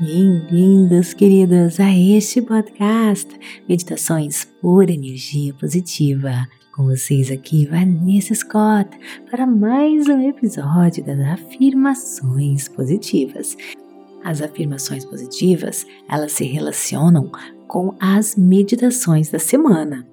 Bem-vindos, queridos, a este podcast Meditações por Energia Positiva. Com vocês aqui, Vanessa Scott, para mais um episódio das Afirmações Positivas. As afirmações positivas, elas se relacionam com as meditações da semana.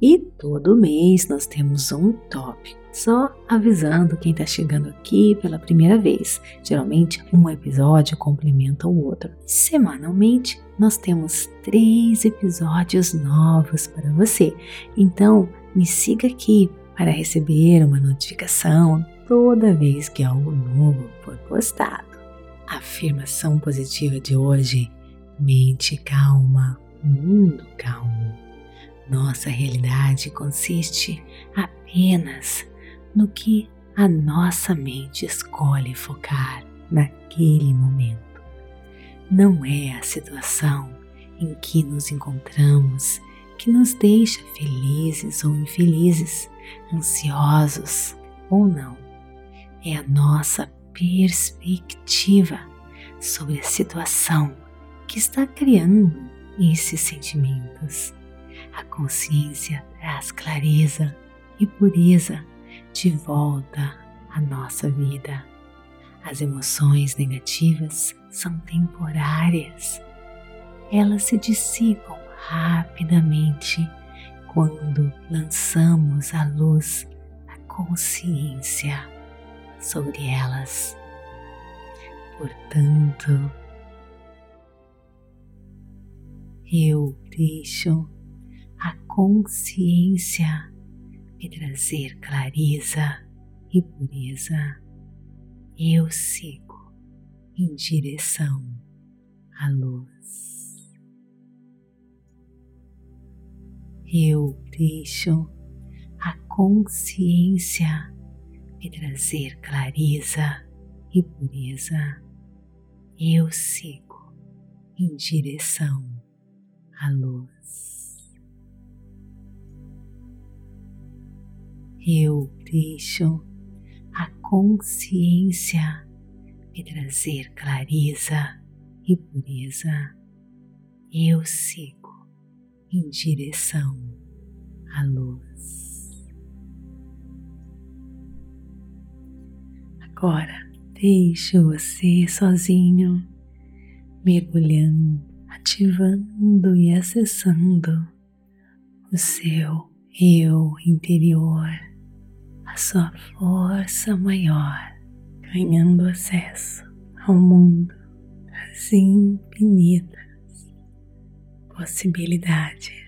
E todo mês nós temos um tópico só avisando quem está chegando aqui pela primeira vez. Geralmente, um episódio complementa o outro. Semanalmente, nós temos três episódios novos para você. Então, me siga aqui para receber uma notificação toda vez que algo novo for postado. A afirmação positiva de hoje: mente calma, mundo calmo. Nossa realidade consiste apenas no que a nossa mente escolhe focar naquele momento. Não é a situação em que nos encontramos que nos deixa felizes ou infelizes, ansiosos ou não. É a nossa perspectiva sobre a situação que está criando esses sentimentos. A consciência traz clareza e pureza de volta à nossa vida. As emoções negativas são temporárias. Elas se dissipam rapidamente quando lançamos a luz da consciência sobre elas. Portanto, eu deixo a consciência me trazer clareza e pureza, eu sigo em direção à luz. Eu deixo a consciência me trazer clareza e pureza, eu sigo em direção à luz. Eu deixo a consciência me trazer clareza e pureza, eu sigo em direção à luz. Agora deixe você sozinho, mergulhando, ativando e acessando o seu eu interior sua força maior, ganhando acesso ao mundo das infinitas possibilidades.